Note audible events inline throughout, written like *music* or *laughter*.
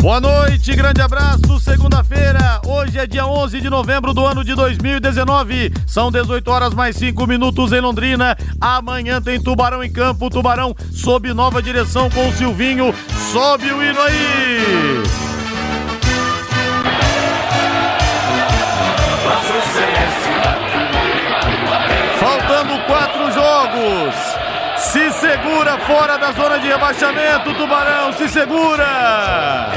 Boa noite, grande abraço. Segunda-feira, hoje é dia 11 de novembro do ano de 2019. São 18 horas mais 5 minutos em Londrina. Amanhã tem Tubarão em campo. Tubarão sob nova direção com o Silvinho. Sobe o hino aí. Faltando quatro jogos. Se segura fora da zona de rebaixamento, Tubarão, se segura!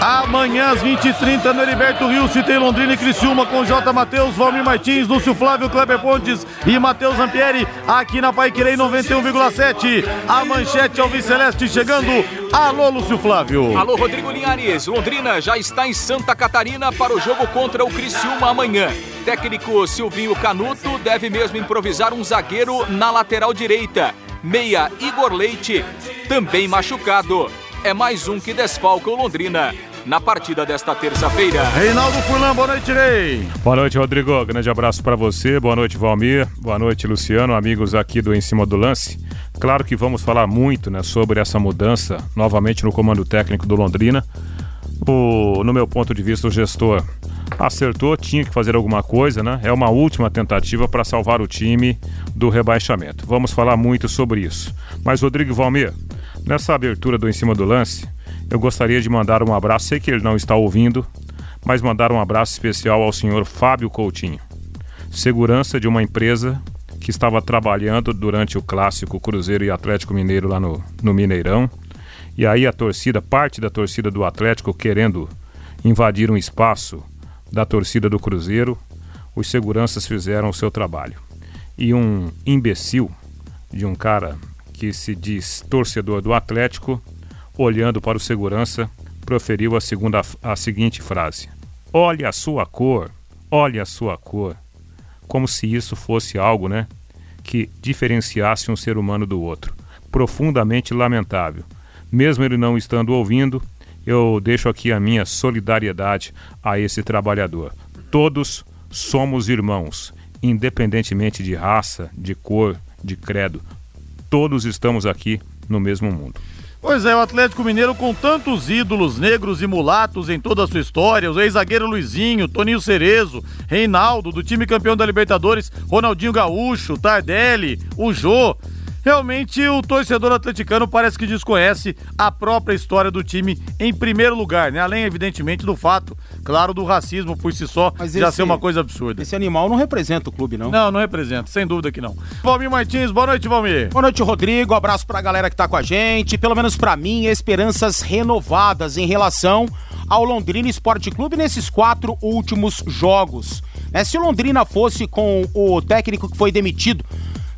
Amanhã às 20h30 no Heriberto Rio, se tem Londrina e Criciúma com J. Matheus, Valmir Martins, Lúcio Flávio, Kleber Pontes e Matheus Ampieri, aqui na Paiquerei 91,7. A manchete Alves Celeste chegando. Alô, Lúcio Flávio. Alô, Rodrigo Linhares. Londrina já está em Santa Catarina para o jogo contra o Criciúma amanhã. Técnico Silvinho Canuto deve mesmo improvisar um zagueiro na lateral direita. Meia Igor Leite, também machucado. É mais um que desfalca o Londrina na partida desta terça-feira. Reinaldo Furlan, boa noite, Rei. Boa noite, Rodrigo. Grande abraço para você. Boa noite, Valmir. Boa noite, Luciano, amigos aqui do Em Cima do Lance. Claro que vamos falar muito né, sobre essa mudança novamente no comando técnico do Londrina. O, no meu ponto de vista, o gestor acertou, tinha que fazer alguma coisa, né? É uma última tentativa para salvar o time do rebaixamento. Vamos falar muito sobre isso. Mas, Rodrigo Valmir, nessa abertura do Em Cima do Lance, eu gostaria de mandar um abraço, sei que ele não está ouvindo, mas mandar um abraço especial ao senhor Fábio Coutinho, segurança de uma empresa que estava trabalhando durante o clássico Cruzeiro e Atlético Mineiro lá no, no Mineirão. E aí a torcida, parte da torcida do Atlético querendo invadir um espaço da torcida do Cruzeiro, os seguranças fizeram o seu trabalho. E um imbecil de um cara que se diz torcedor do Atlético olhando para o segurança, proferiu a, segunda, a seguinte frase: Olhe a sua cor, olhe a sua cor. Como se isso fosse algo, né? Que diferenciasse um ser humano do outro. Profundamente lamentável. Mesmo ele não estando ouvindo, eu deixo aqui a minha solidariedade a esse trabalhador. Todos somos irmãos, independentemente de raça, de cor, de credo. Todos estamos aqui no mesmo mundo. Pois é, o Atlético Mineiro com tantos ídolos negros e mulatos em toda a sua história, o ex-zagueiro Luizinho, Toninho Cerezo, Reinaldo, do time campeão da Libertadores, Ronaldinho Gaúcho, Tardelli, o Jô. Realmente o torcedor atleticano parece que desconhece a própria história do time em primeiro lugar, né? Além, evidentemente, do fato, claro, do racismo por si só Mas já esse, ser uma coisa absurda. Esse animal não representa o clube, não? Não, não representa, sem dúvida que não. Valmir Martins, boa noite, Valmir. Boa noite, Rodrigo. Abraço pra galera que tá com a gente. Pelo menos para mim, esperanças renovadas em relação ao Londrina Esporte Clube nesses quatro últimos jogos. É, se o Londrina fosse com o técnico que foi demitido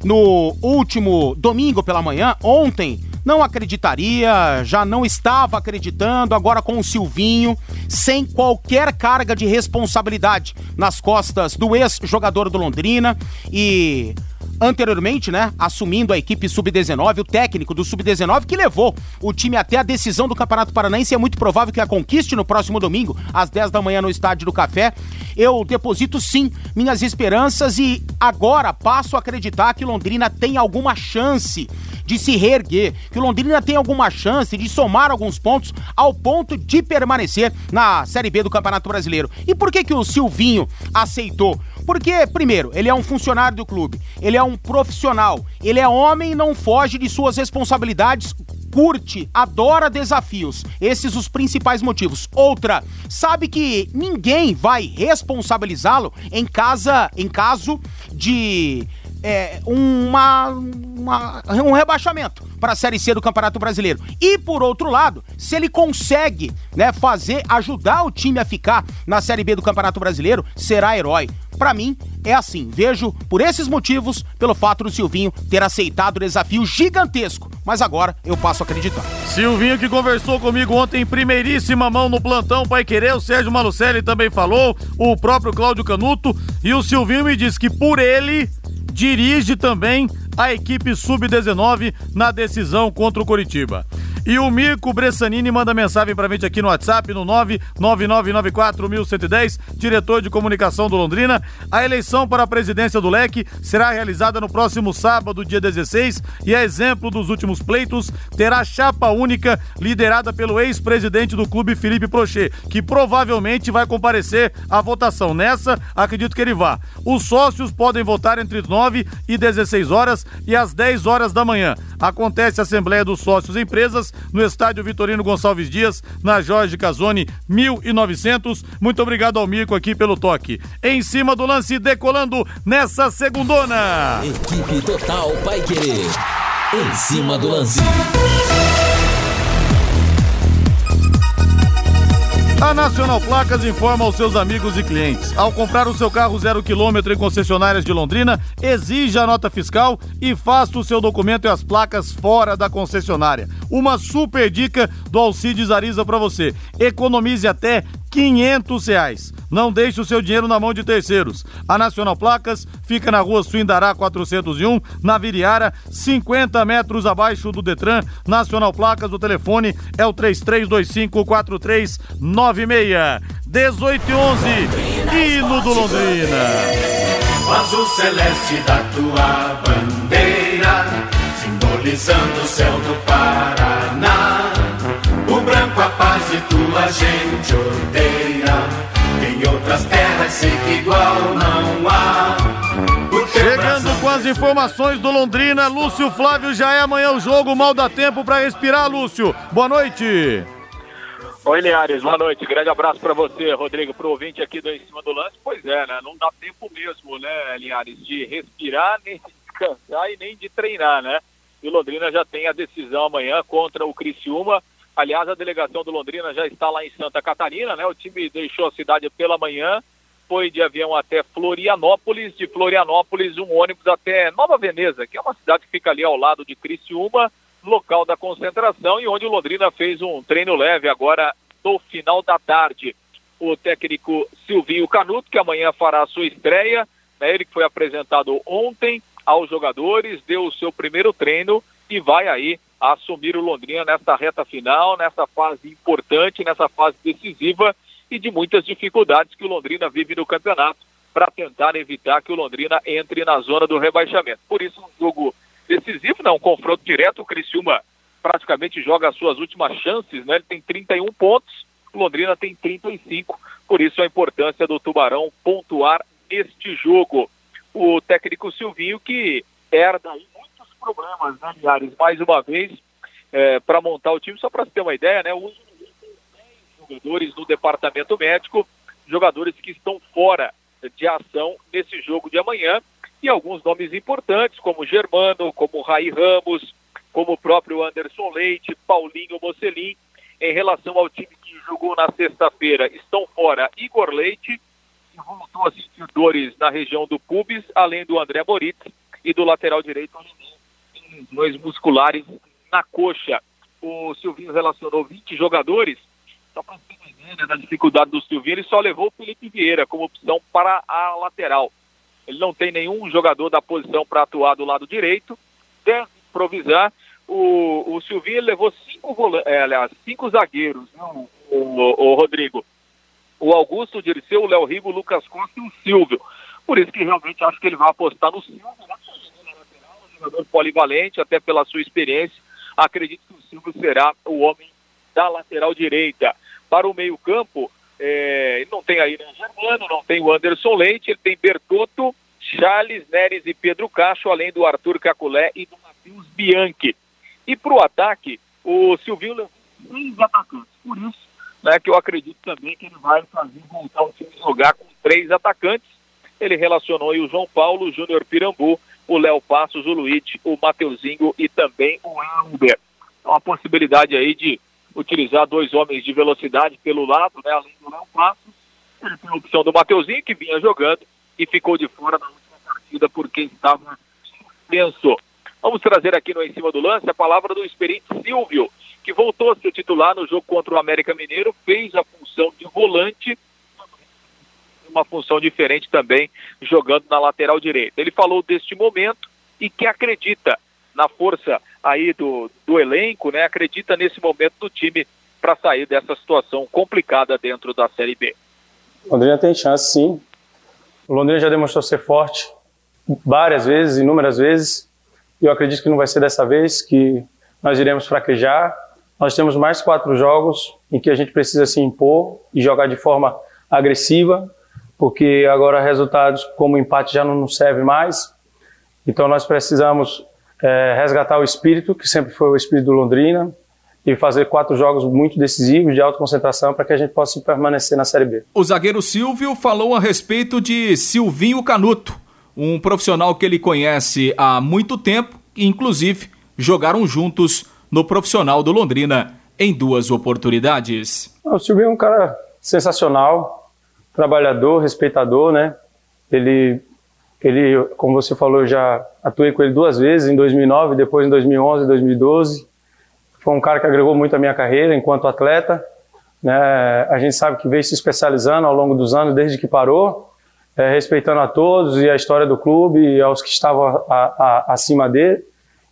no último domingo pela manhã, ontem, não acreditaria, já não estava acreditando, agora com o Silvinho, sem qualquer carga de responsabilidade nas costas do ex-jogador do Londrina e anteriormente, né, assumindo a equipe sub-19, o técnico do sub-19 que levou o time até a decisão do Campeonato Paranaense, é muito provável que a conquiste no próximo domingo, às 10 da manhã no Estádio do Café. Eu deposito sim minhas esperanças e agora passo a acreditar que Londrina tem alguma chance de se reerguer, que Londrina tem alguma chance de somar alguns pontos ao ponto de permanecer na Série B do Campeonato Brasileiro. E por que que o Silvinho aceitou? Porque, primeiro, ele é um funcionário do clube, ele é um profissional, ele é homem e não foge de suas responsabilidades curte, adora desafios. Esses os principais motivos. Outra, sabe que ninguém vai responsabilizá-lo em casa, em caso de é, uma, uma, um rebaixamento para a Série C do Campeonato Brasileiro. E por outro lado, se ele consegue né, fazer, ajudar o time a ficar na Série B do Campeonato Brasileiro, será herói. Para mim, é assim. Vejo por esses motivos, pelo fato do Silvinho ter aceitado o desafio gigantesco. Mas agora eu passo a acreditar. Silvinho que conversou comigo ontem em primeiríssima mão no plantão Pai Querer, o Sérgio Malucelli também falou, o próprio Cláudio Canuto, e o Silvinho me disse que por ele dirige também a equipe sub-19 na decisão contra o Coritiba. E o Mirko Bressanini manda mensagem pra gente aqui no WhatsApp, no 999941110, diretor de comunicação do Londrina. A eleição para a presidência do Leque será realizada no próximo sábado, dia 16, e a exemplo dos últimos pleitos, terá chapa única liderada pelo ex-presidente do clube, Felipe Prochet, que provavelmente vai comparecer à votação. Nessa, acredito que ele vá. Os sócios podem votar entre 9 e 16 horas e às 10 horas da manhã. Acontece a Assembleia dos Sócios e No estádio Vitorino Gonçalves Dias, na Jorge Casoni, 1900. Muito obrigado ao Mirko aqui pelo toque. Em cima do lance, decolando nessa segundona. Equipe Total Paiquerê. Em cima do lance. A Nacional Placas informa aos seus amigos e clientes. Ao comprar o seu carro zero quilômetro em concessionárias de Londrina, exija a nota fiscal e faça o seu documento e as placas fora da concessionária. Uma super dica do Alcides Ariza para você. Economize até 500 reais. Não deixe o seu dinheiro na mão de terceiros. A Nacional Placas fica na rua Suindará 401, na Viriara, 50 metros abaixo do Detran. Nacional Placas, o telefone é o 33254396. 18 e 11, hino do Londrina. O azul celeste da tua bandeira, simbolizando o céu do Paraná. O branco a paz e tua gente odeia. Em outras terras sei que igual não há. Chegando com as informações do Londrina, Lúcio Flávio já é amanhã o jogo, mal dá tempo para respirar, Lúcio. Boa noite. Oi, Linhares, boa noite. Grande abraço para você, Rodrigo, pro ouvinte aqui do Em Cima do Lance. Pois é, né? Não dá tempo mesmo, né, Linhares, de respirar, nem de descansar e nem de treinar, né? E o Londrina já tem a decisão amanhã contra o Criciúma. Aliás, a delegação do Londrina já está lá em Santa Catarina, né? O time deixou a cidade pela manhã, foi de avião até Florianópolis, de Florianópolis um ônibus até Nova Veneza, que é uma cidade que fica ali ao lado de Criciúma, local da concentração e onde o Londrina fez um treino leve agora no final da tarde. O técnico Silvinho Canuto, que amanhã fará a sua estreia, né? ele que foi apresentado ontem aos jogadores, deu o seu primeiro treino e vai aí assumir o Londrina nessa reta final, nessa fase importante, nessa fase decisiva e de muitas dificuldades que o Londrina vive no campeonato para tentar evitar que o Londrina entre na zona do rebaixamento. Por isso, um jogo decisivo, não, um confronto direto, o Criciúma praticamente joga as suas últimas chances, né? Ele tem 31 pontos, o Londrina tem 35, por isso a importância do Tubarão pontuar este jogo. O técnico Silvinho que herda aí problemas, né? Mais uma vez, é, para montar o time, só para ter uma ideia, né? O uso de 10 jogadores no departamento médico, jogadores que estão fora de ação nesse jogo de amanhã, e alguns nomes importantes, como Germano, como Rai Ramos, como o próprio Anderson Leite, Paulinho Mocelin. Em relação ao time que jogou na sexta-feira, estão fora Igor Leite, que voltou a sentir dores na região do pubis, além do André Moritz e do lateral direito, lesões musculares na coxa. O Silvinho relacionou 20 jogadores, só para uma ideia né, da dificuldade do Silvinho, ele só levou o Felipe Vieira como opção para a lateral. Ele não tem nenhum jogador da posição para atuar do lado direito, deve improvisar. O, o Silvinho levou cinco, é, aliás, cinco zagueiros, o, o, o, Rodrigo. O Augusto, o Dirceu, o Léo Rigo, o Lucas Costa e o Silvio. Por isso que realmente acho que ele vai apostar no Silvio, né? Jogador polivalente, até pela sua experiência. Acredito que o Silvio será o homem da lateral direita. Para o meio-campo, é, não tem aí né, Germano, não tem o Anderson Leite, ele tem Bertotto, Charles, Neres e Pedro Cacho, além do Arthur Caculé e do Matheus Bianchi. E para o ataque, o Silvinho levou três atacantes. Por isso né, que eu acredito também que ele vai fazer voltar o time jogar com três atacantes. Ele relacionou aí o João Paulo, o Júnior Pirambu, o Léo Passos, o Luiz, o Mateuzinho e também o Elber. Então, a possibilidade aí de utilizar dois homens de velocidade pelo lado, né, além do Léo Passos. Ele tem a opção do Mateuzinho, que vinha jogando, e ficou de fora na última partida porque estava suspenso. Vamos trazer aqui no Em Cima do Lance a palavra do experiente Silvio, que voltou a ser titular no jogo contra o América Mineiro, fez a função de volante, uma função diferente também, jogando na lateral direita. Ele falou deste momento e que acredita na força aí do, do elenco, né? Acredita nesse momento do time para sair dessa situação complicada dentro da Série B. Londrina tem chance, sim. O Londrina já demonstrou ser forte várias vezes, inúmeras vezes. E eu acredito que não vai ser dessa vez que nós iremos fraquejar. Nós temos mais quatro jogos em que a gente precisa se impor e jogar de forma agressiva, porque agora resultados como empate já não nos serve mais. Então nós precisamos é, resgatar o espírito, que sempre foi o espírito do Londrina, e fazer quatro jogos muito decisivos de alta concentração para que a gente possa permanecer na Série B. O zagueiro Silvio falou a respeito de Silvinho Canuto, um profissional que ele conhece há muito tempo e, inclusive, jogaram juntos no profissional do Londrina em duas oportunidades. O Silvinho é um cara sensacional, trabalhador, respeitador, né? Ele, ele, como você falou, já atuei com ele duas vezes, em 2009, depois em 2011 e 2012 foi um cara que agregou muito a minha carreira enquanto atleta. Né? A gente sabe que veio se especializando ao longo dos anos, desde que parou, é, respeitando a todos e a história do clube e aos que estavam a, a, acima dele.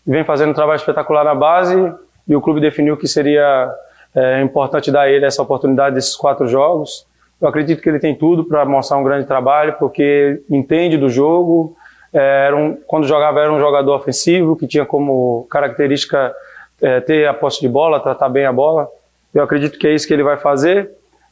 E vem fazendo um trabalho espetacular na base e o clube definiu que seria é, importante dar a ele essa oportunidade desses quatro jogos. Eu acredito que ele tem tudo para mostrar um grande trabalho, porque entende do jogo. É, era um, quando jogava, era um jogador ofensivo, que tinha como característica é, ter a posse de bola, tratar bem a bola. Eu acredito que é isso que ele vai fazer.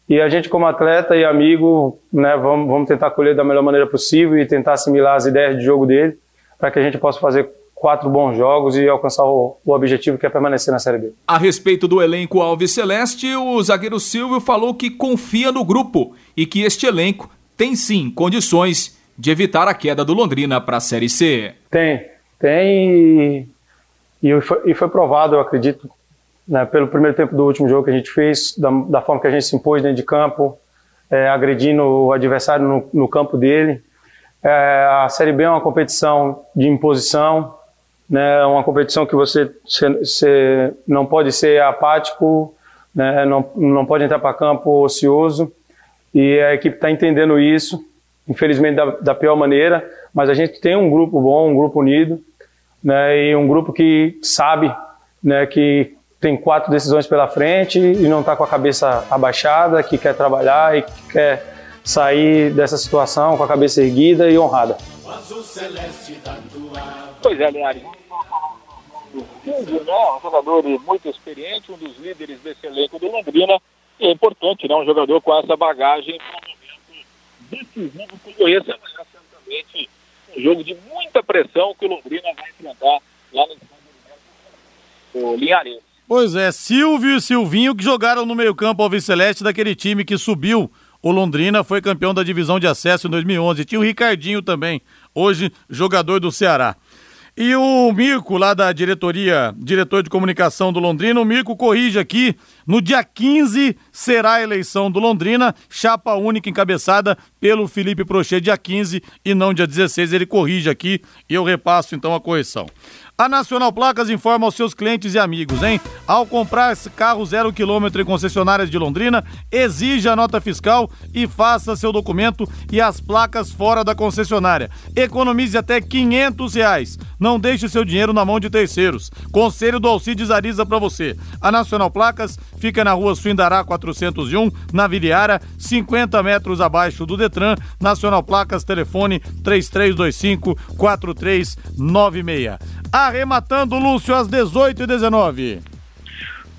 E a gente, como atleta e amigo, né, vamos, vamos tentar colher da melhor maneira possível e tentar assimilar as ideias de jogo dele para que a gente possa fazer quatro bons jogos e alcançar o, o, objetivo que é permanecer na Série B. A respeito do elenco Alves Celeste, o zagueiro Silvio falou que confia no grupo e que este elenco tem sim condições de evitar a queda do Londrina para a Série C. Tem, tem e foi, e foi provado, eu acredito, né, pelo primeiro tempo do último jogo que a gente fez, da, da forma que a gente se impôs dentro de campo, é, agredindo o adversário no, no campo dele. É, a Série B é uma competição de imposição, né, uma competição que você, você não pode ser apático, né, não, não pode entrar para campo ocioso, e a equipe está entendendo isso, infelizmente da, da pior maneira, mas a gente tem um grupo bom, um grupo unido, né, e um grupo que sabe né, que tem quatro decisões pela frente e não está com a cabeça abaixada, que quer trabalhar e que quer sair dessa situação com a cabeça erguida e honrada. Pois é, Linhares. Silvio, né, um jogador muito experiente, um dos líderes desse elenco do Londrina, e é importante, né, um jogador com essa bagagem para um momento decisivo como esse amanhã, certamente um jogo de muita pressão que o Londrina vai enfrentar lá no Linhares. Pois é, Silvio e Silvinho que jogaram no meio-campo ao Celeste daquele time que subiu. O Londrina foi campeão da divisão de acesso em 2011. Tinha o Ricardinho também, hoje jogador do Ceará. E o Mirko, lá da diretoria, diretor de comunicação do Londrina, o Mirko corrige aqui. No dia 15 será a eleição do Londrina, chapa única encabeçada pelo Felipe Prochet, dia 15 e não dia 16. Ele corrige aqui e eu repasso então a correção. A Nacional Placas informa aos seus clientes e amigos, hein? Ao comprar carro zero quilômetro em concessionárias de Londrina, exija a nota fiscal e faça seu documento e as placas fora da concessionária. Economize até 500 reais. Não deixe seu dinheiro na mão de terceiros. Conselho do Alcides Ariza para você. A Nacional Placas fica na rua Suindará 401, na Viliara, 50 metros abaixo do Detran. Nacional Placas, telefone 3325 4396 arrematando Lúcio às 18 e 19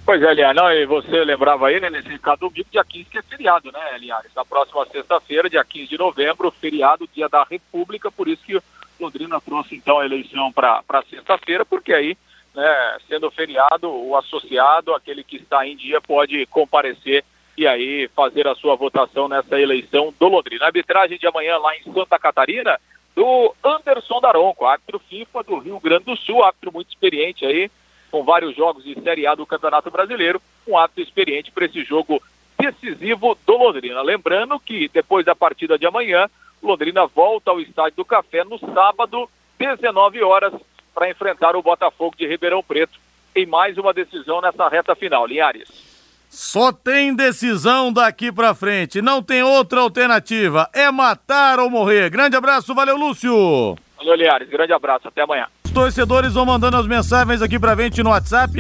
Pois é, Eliane, não, e você lembrava aí, né, nesse domingo, dia 15, que é feriado, né, Eliane? Na próxima sexta-feira, dia 15 de novembro, feriado, dia da República, por isso que Londrina trouxe, então, a eleição para sexta-feira, porque aí, né, sendo feriado, o associado, aquele que está em dia, pode comparecer e aí fazer a sua votação nessa eleição do Londrina. A arbitragem de amanhã lá em Santa Catarina, do Anderson Daronco, árbitro FIFA do Rio Grande do Sul, árbitro muito experiente aí, com vários jogos de Série A do Campeonato Brasileiro, um árbitro experiente para esse jogo decisivo do Londrina. Lembrando que depois da partida de amanhã, Londrina volta ao Estádio do Café no sábado, 19 horas, para enfrentar o Botafogo de Ribeirão Preto em mais uma decisão nessa reta final. Linhares. Só tem decisão daqui pra frente, não tem outra alternativa. É matar ou morrer. Grande abraço, valeu, Lúcio. Valeu, Linhares. Grande abraço, até amanhã. Os torcedores vão mandando as mensagens aqui pra gente no WhatsApp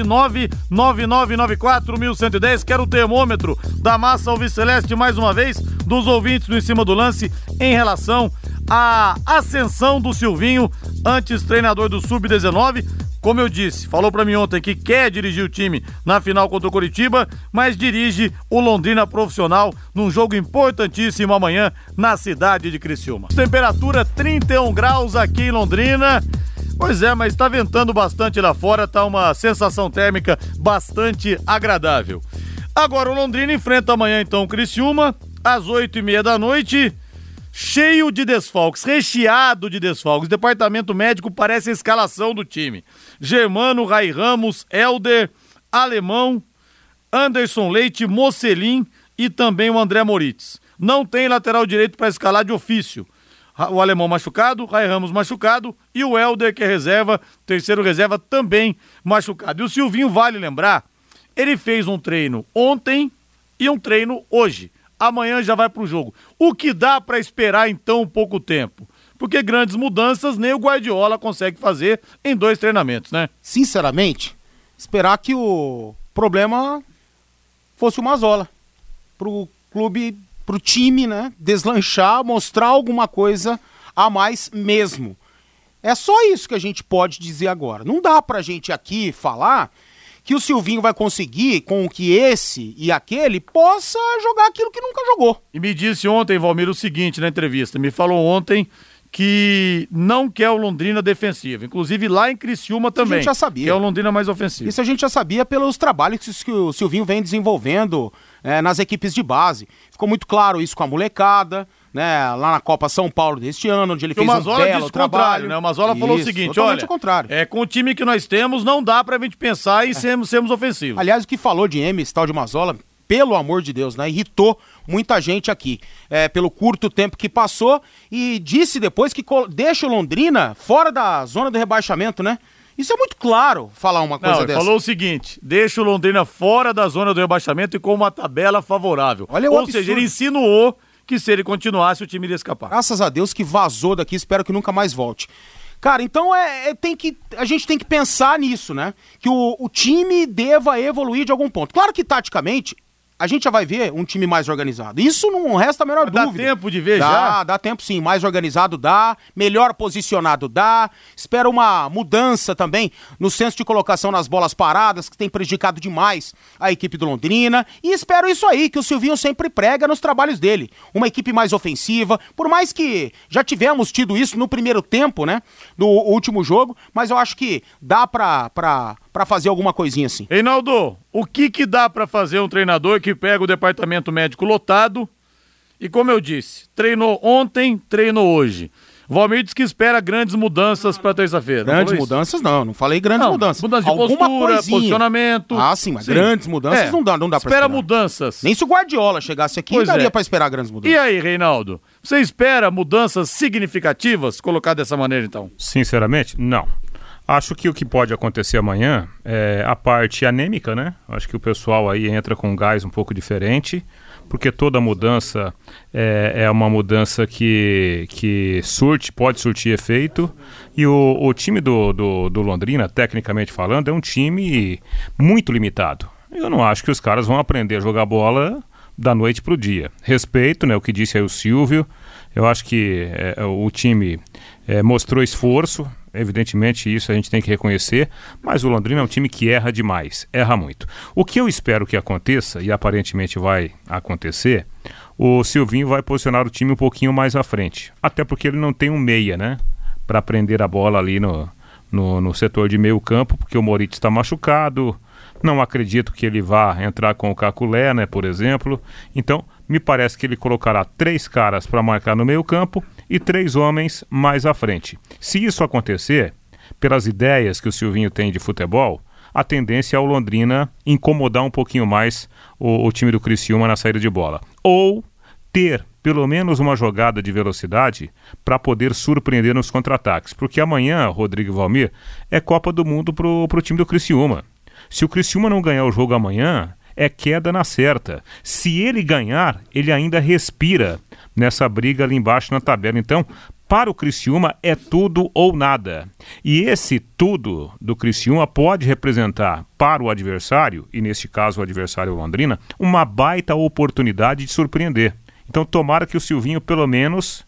999941110. Quero o termômetro da massa alviceleste mais uma vez, dos ouvintes do Em Cima do Lance, em relação à ascensão do Silvinho, antes treinador do Sub-19. Como eu disse, falou para mim ontem que quer dirigir o time na final contra o Curitiba, mas dirige o Londrina profissional num jogo importantíssimo amanhã na cidade de Criciúma. Temperatura 31 graus aqui em Londrina. Pois é, mas está ventando bastante lá fora, tá uma sensação térmica bastante agradável. Agora o Londrina enfrenta amanhã então o Criciúma às oito e meia da noite cheio de desfalques, recheado de desfalques. Departamento médico parece a escalação do time. Germano, Rai Ramos, Elder, Alemão, Anderson Leite, Mocelin e também o André Moritz. Não tem lateral direito para escalar de ofício. O alemão machucado, Rai Ramos machucado e o Elder, que é reserva, terceiro reserva, também machucado. E o Silvinho, vale lembrar, ele fez um treino ontem e um treino hoje amanhã já vai para o jogo. O que dá para esperar então um pouco tempo? Porque grandes mudanças nem o Guardiola consegue fazer em dois treinamentos, né? Sinceramente, esperar que o problema fosse o Mazola. Pro clube, pro time, né? Deslanchar, mostrar alguma coisa a mais mesmo. É só isso que a gente pode dizer agora. Não dá pra gente aqui falar que o Silvinho vai conseguir com que esse e aquele possa jogar aquilo que nunca jogou. E me disse ontem, Valmir, o seguinte na entrevista. Me falou ontem que não quer o Londrina defensivo. Inclusive lá em Criciúma também. a gente já sabia. Que é o Londrina mais ofensivo. Isso a gente já sabia pelos trabalhos que o Silvinho vem desenvolvendo é, nas equipes de base. Ficou muito claro isso com a molecada né, lá na Copa São Paulo deste ano, onde ele fez um belo trabalho. Né? O Mazola Isso, falou o seguinte, olha, contrário. é com o time que nós temos, não dá pra gente pensar em é. sermos, sermos ofensivos. Aliás, o que falou de M, esse tal de Mazola, pelo amor de Deus, né, irritou muita gente aqui, é, pelo curto tempo que passou e disse depois que deixa o Londrina fora da zona do rebaixamento, né? Isso é muito claro falar uma coisa Não, dessa. falou o seguinte: deixa o Londrina fora da zona do rebaixamento e com uma tabela favorável. Olha Ou absurdo. seja, ele insinuou que se ele continuasse, o time iria escapar. Graças a Deus que vazou daqui, espero que nunca mais volte. Cara, então é, é, tem que, a gente tem que pensar nisso, né? Que o, o time deva evoluir de algum ponto. Claro que taticamente a gente já vai ver um time mais organizado. Isso não resta a menor dá dúvida. Dá tempo de ver dá, já? Dá tempo sim. Mais organizado dá, melhor posicionado dá. Espero uma mudança também no senso de colocação nas bolas paradas, que tem prejudicado demais a equipe do Londrina. E espero isso aí, que o Silvinho sempre prega nos trabalhos dele. Uma equipe mais ofensiva, por mais que já tivemos tido isso no primeiro tempo, né? Do último jogo, mas eu acho que dá pra. pra para fazer alguma coisinha assim. Reinaldo, o que que dá para fazer um treinador que pega o departamento médico lotado e, como eu disse, treinou ontem, treinou hoje? Valmir diz que espera grandes mudanças para terça-feira. Grandes mudanças não, não falei grandes não, mudanças. Mudanças de Alguma postura, coisinha. posicionamento. Ah, sim, mas sim. grandes mudanças é. não dá, não dá para esperar. Espera mudanças. Nem se o Guardiola chegasse aqui, pois daria é. para esperar grandes mudanças. E aí, Reinaldo? Você espera mudanças significativas, colocar dessa maneira então? Sinceramente, não. Acho que o que pode acontecer amanhã é a parte anêmica, né? Acho que o pessoal aí entra com um gás um pouco diferente, porque toda mudança é, é uma mudança que, que surte, pode surtir efeito. E o, o time do, do, do Londrina, tecnicamente falando, é um time muito limitado. Eu não acho que os caras vão aprender a jogar bola da noite para o dia. Respeito, né, o que disse aí o Silvio. Eu acho que é, o time é, mostrou esforço, Evidentemente, isso a gente tem que reconhecer, mas o Londrina é um time que erra demais, erra muito. O que eu espero que aconteça, e aparentemente vai acontecer, o Silvinho vai posicionar o time um pouquinho mais à frente. Até porque ele não tem um meia, né? Para prender a bola ali no, no, no setor de meio campo, porque o Moritz está machucado. Não acredito que ele vá entrar com o Caculé, né, por exemplo. Então, me parece que ele colocará três caras para marcar no meio campo e três homens mais à frente. Se isso acontecer, pelas ideias que o Silvinho tem de futebol, a tendência é o Londrina incomodar um pouquinho mais o, o time do Criciúma na saída de bola. Ou ter pelo menos uma jogada de velocidade para poder surpreender nos contra-ataques. Porque amanhã, Rodrigo Valmir, é Copa do Mundo pro, pro time do Criciúma. Se o Criciúma não ganhar o jogo amanhã, é queda na certa. Se ele ganhar, ele ainda respira nessa briga ali embaixo na tabela. Então, para o Criciúma é tudo ou nada. E esse tudo do Criciúma pode representar para o adversário, e neste caso o adversário Londrina, uma baita oportunidade de surpreender. Então tomara que o Silvinho pelo menos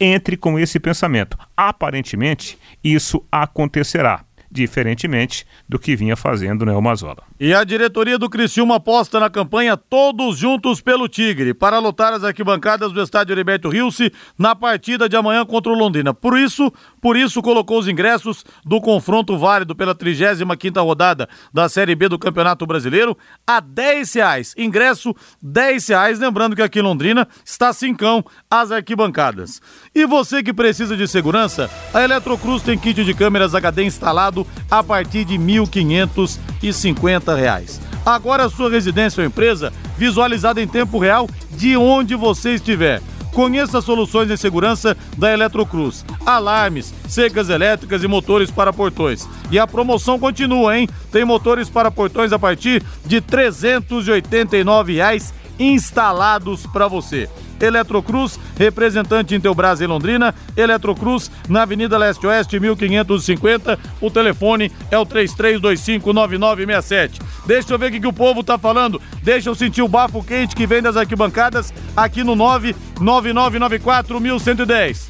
entre com esse pensamento. Aparentemente, isso acontecerá diferentemente do que vinha fazendo né, o Mazola. E a diretoria do Criciúma aposta na campanha Todos Juntos pelo Tigre, para lotar as arquibancadas do estádio Heriberto Rilse na partida de amanhã contra o Londrina. Por isso, por isso colocou os ingressos do confronto válido pela 35ª rodada da Série B do Campeonato Brasileiro a 10 reais. Ingresso 10 reais, lembrando que aqui em Londrina está cincão as arquibancadas. E você que precisa de segurança, a Eletrocruz tem kit de câmeras HD instalado a partir de R$ 1.550. Reais. Agora a sua residência ou empresa visualizada em tempo real de onde você estiver. Conheça as soluções de segurança da Eletrocruz. Alarmes, secas elétricas e motores para portões. E a promoção continua, hein? Tem motores para portões a partir de 389 reais instalados para você. Eletrocruz, representante em Teubras em Londrina, Eletrocruz na Avenida Leste Oeste 1550. O telefone é o 33259967. Deixa eu ver o que, que o povo tá falando. Deixa eu sentir o bafo quente que vem das arquibancadas aqui no 999941110.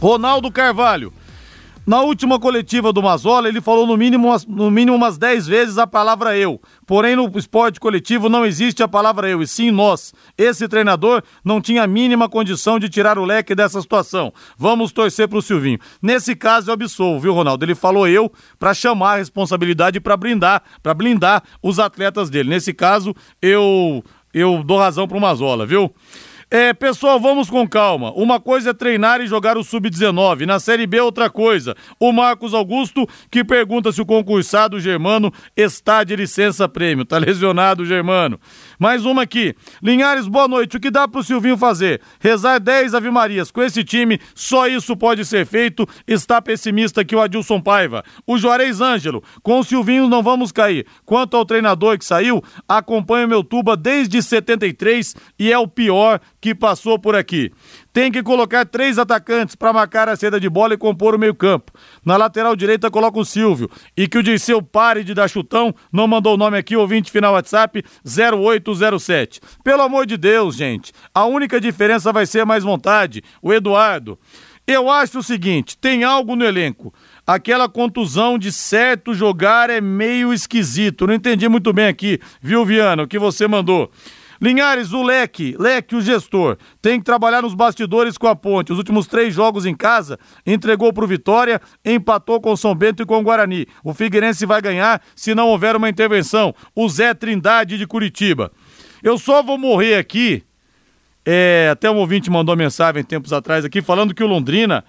Ronaldo Carvalho. Na última coletiva do Mazola, ele falou no mínimo, no mínimo umas 10 vezes a palavra eu. Porém, no esporte coletivo não existe a palavra eu, e sim nós. Esse treinador não tinha a mínima condição de tirar o leque dessa situação. Vamos torcer pro Silvinho. Nesse caso, eu absolvo, viu, Ronaldo? Ele falou eu para chamar a responsabilidade para blindar, para blindar os atletas dele. Nesse caso, eu eu dou razão pro Mazola, viu? É, pessoal, vamos com calma. Uma coisa é treinar e jogar o Sub-19. Na Série B, outra coisa. O Marcos Augusto, que pergunta se o concursado Germano está de licença prêmio. Tá lesionado, Germano. Mais uma aqui. Linhares, boa noite. O que dá pro Silvinho fazer? Rezar 10 Ave Marias. Com esse time, só isso pode ser feito. Está pessimista aqui o Adilson Paiva. O Juarez Ângelo. Com o Silvinho não vamos cair. Quanto ao treinador que saiu, acompanha o meu tuba desde 73 e é o pior que passou por aqui. Tem que colocar três atacantes para marcar a seda de bola e compor o meio-campo. Na lateral direita coloca o Silvio. E que o Dirceu pare de dar chutão. Não mandou o nome aqui, ouvinte final WhatsApp 0807. Pelo amor de Deus, gente. A única diferença vai ser mais vontade. O Eduardo. Eu acho o seguinte: tem algo no elenco. Aquela contusão de certo jogar é meio esquisito. Não entendi muito bem aqui, viu, Viana, o que você mandou. Linhares, o Leque, Leque, o gestor, tem que trabalhar nos bastidores com a ponte. Os últimos três jogos em casa, entregou para o Vitória, empatou com o São Bento e com o Guarani. O Figueirense vai ganhar se não houver uma intervenção. O Zé Trindade de Curitiba. Eu só vou morrer aqui. É, até um ouvinte mandou mensagem tempos atrás aqui falando que o Londrina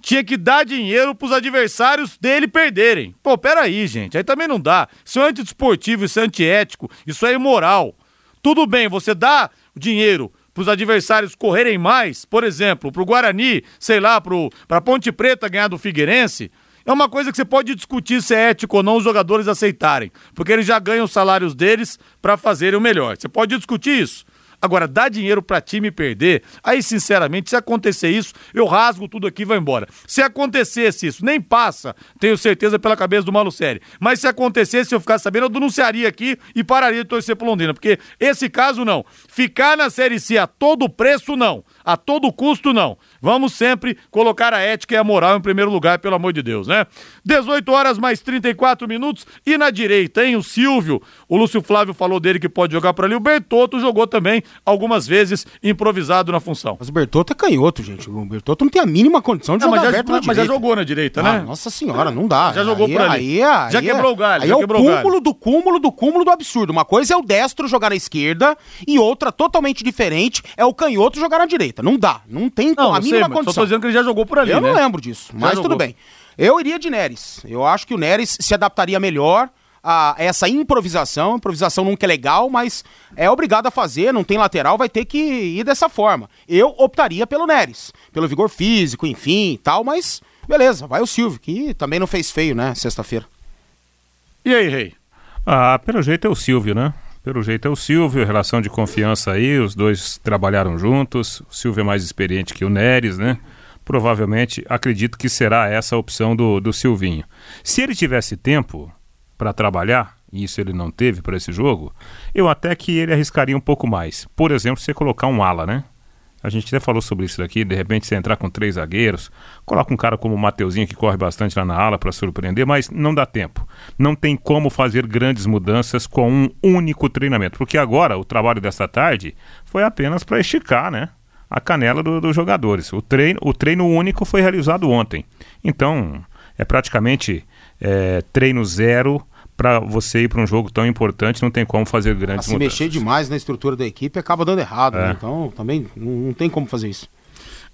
tinha que dar dinheiro pros adversários dele perderem. Pô, peraí, gente. Aí também não dá. Isso é antidesportivo, isso é antiético, isso é imoral. Tudo bem, você dá dinheiro para os adversários correrem mais, por exemplo, para o Guarani, sei lá, para Ponte Preta ganhar do Figueirense, é uma coisa que você pode discutir se é ético ou não os jogadores aceitarem, porque eles já ganham os salários deles para fazerem o melhor. Você pode discutir isso. Agora, dar dinheiro para time perder, aí sinceramente, se acontecer isso, eu rasgo tudo aqui e vou embora. Se acontecesse isso, nem passa, tenho certeza pela cabeça do Malu Série. Mas se acontecesse, eu ficar sabendo, eu denunciaria aqui e pararia de torcer pro Londrina, porque esse caso não. Ficar na Série C a todo preço, não. A todo custo, não. Vamos sempre colocar a ética e a moral em primeiro lugar, pelo amor de Deus, né? 18 horas mais 34 minutos e na direita, hein? O Silvio, o Lúcio Flávio falou dele que pode jogar por ali, o Bertotto jogou também algumas vezes improvisado na função. Mas o Bertotto é canhoto, gente. O Bertotto não tem a mínima condição de Não, jogar mas, já, mas já jogou na direita, Ah, né? nossa senhora, não dá. Já jogou aí, por ali. Aí, aí, Já aí quebrou é- o galho, Aí é o cúmulo do cúmulo do cúmulo do absurdo. Uma coisa é o destro jogar na esquerda e outra totalmente diferente é o canhoto jogar na direita. Não dá. Não tem Não, a eu sei, mínima mas só condição. tô dizendo que ele já jogou por ali, Eu né? não lembro disso, mas jogou. tudo bem. Eu iria de Neres. Eu acho que o Neres se adaptaria melhor a essa improvisação. Improvisação nunca é legal, mas é obrigado a fazer, não tem lateral, vai ter que ir dessa forma. Eu optaria pelo Neres, pelo vigor físico, enfim e tal, mas beleza, vai o Silvio, que também não fez feio, né, sexta-feira. E aí, Rei? Ah, pelo jeito é o Silvio, né? Pelo jeito é o Silvio, relação de confiança aí, os dois trabalharam juntos, o Silvio é mais experiente que o Neres, né? Provavelmente, acredito que será essa a opção do, do Silvinho. Se ele tivesse tempo para trabalhar, e isso ele não teve para esse jogo, eu até que ele arriscaria um pouco mais. Por exemplo, você colocar um ala, né? A gente até falou sobre isso daqui, de repente você entrar com três zagueiros, coloca um cara como o Mateuzinho que corre bastante lá na ala para surpreender, mas não dá tempo. Não tem como fazer grandes mudanças com um único treinamento, porque agora o trabalho desta tarde foi apenas para esticar, né? A canela do, dos jogadores. O treino, o treino único foi realizado ontem. Então, é praticamente é, treino zero para você ir para um jogo tão importante, não tem como fazer grandes Se mudanças. mexer demais na estrutura da equipe acaba dando errado, É. né? Então também não, não tem como fazer isso.